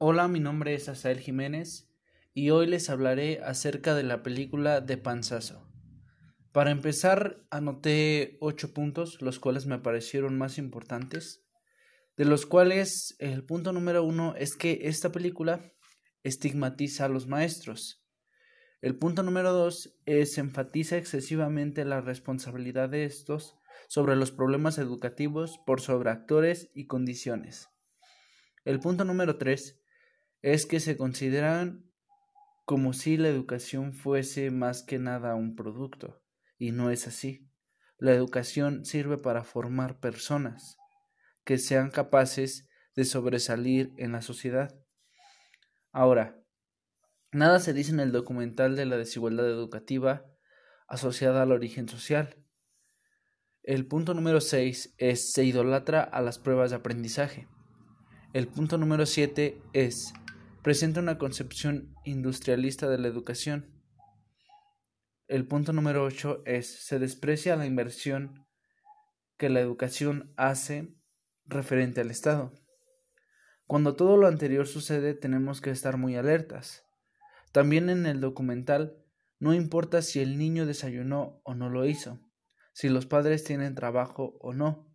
Hola, mi nombre es Asael Jiménez y hoy les hablaré acerca de la película de Panzazo. Para empezar, anoté ocho puntos, los cuales me parecieron más importantes, de los cuales el punto número uno es que esta película estigmatiza a los maestros. El punto número dos es enfatiza excesivamente la responsabilidad de estos sobre los problemas educativos por sobre actores y condiciones. El punto número tres es que se consideran como si la educación fuese más que nada un producto, y no es así. La educación sirve para formar personas que sean capaces de sobresalir en la sociedad. Ahora, nada se dice en el documental de la desigualdad educativa asociada al origen social. El punto número 6 es se idolatra a las pruebas de aprendizaje. El punto número 7 es presenta una concepción industrialista de la educación. El punto número 8 es se desprecia la inversión que la educación hace referente al Estado. Cuando todo lo anterior sucede tenemos que estar muy alertas. También en el documental no importa si el niño desayunó o no lo hizo, si los padres tienen trabajo o no.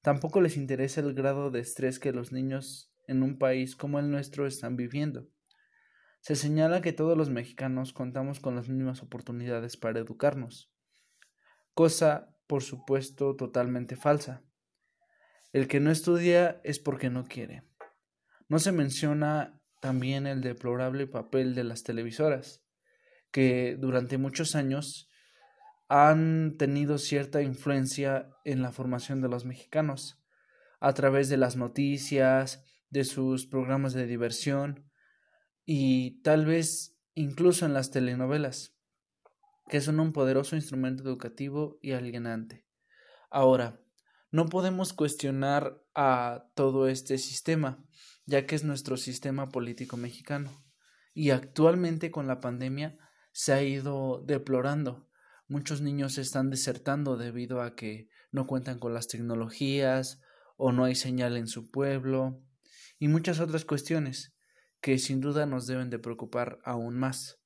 Tampoco les interesa el grado de estrés que los niños en un país como el nuestro están viviendo. Se señala que todos los mexicanos contamos con las mismas oportunidades para educarnos, cosa, por supuesto, totalmente falsa. El que no estudia es porque no quiere. No se menciona también el deplorable papel de las televisoras, que durante muchos años han tenido cierta influencia en la formación de los mexicanos, a través de las noticias, de sus programas de diversión y tal vez incluso en las telenovelas, que son un poderoso instrumento educativo y alienante. Ahora, no podemos cuestionar a todo este sistema, ya que es nuestro sistema político mexicano, y actualmente con la pandemia se ha ido deplorando. Muchos niños están desertando debido a que no cuentan con las tecnologías o no hay señal en su pueblo y muchas otras cuestiones que sin duda nos deben de preocupar aún más.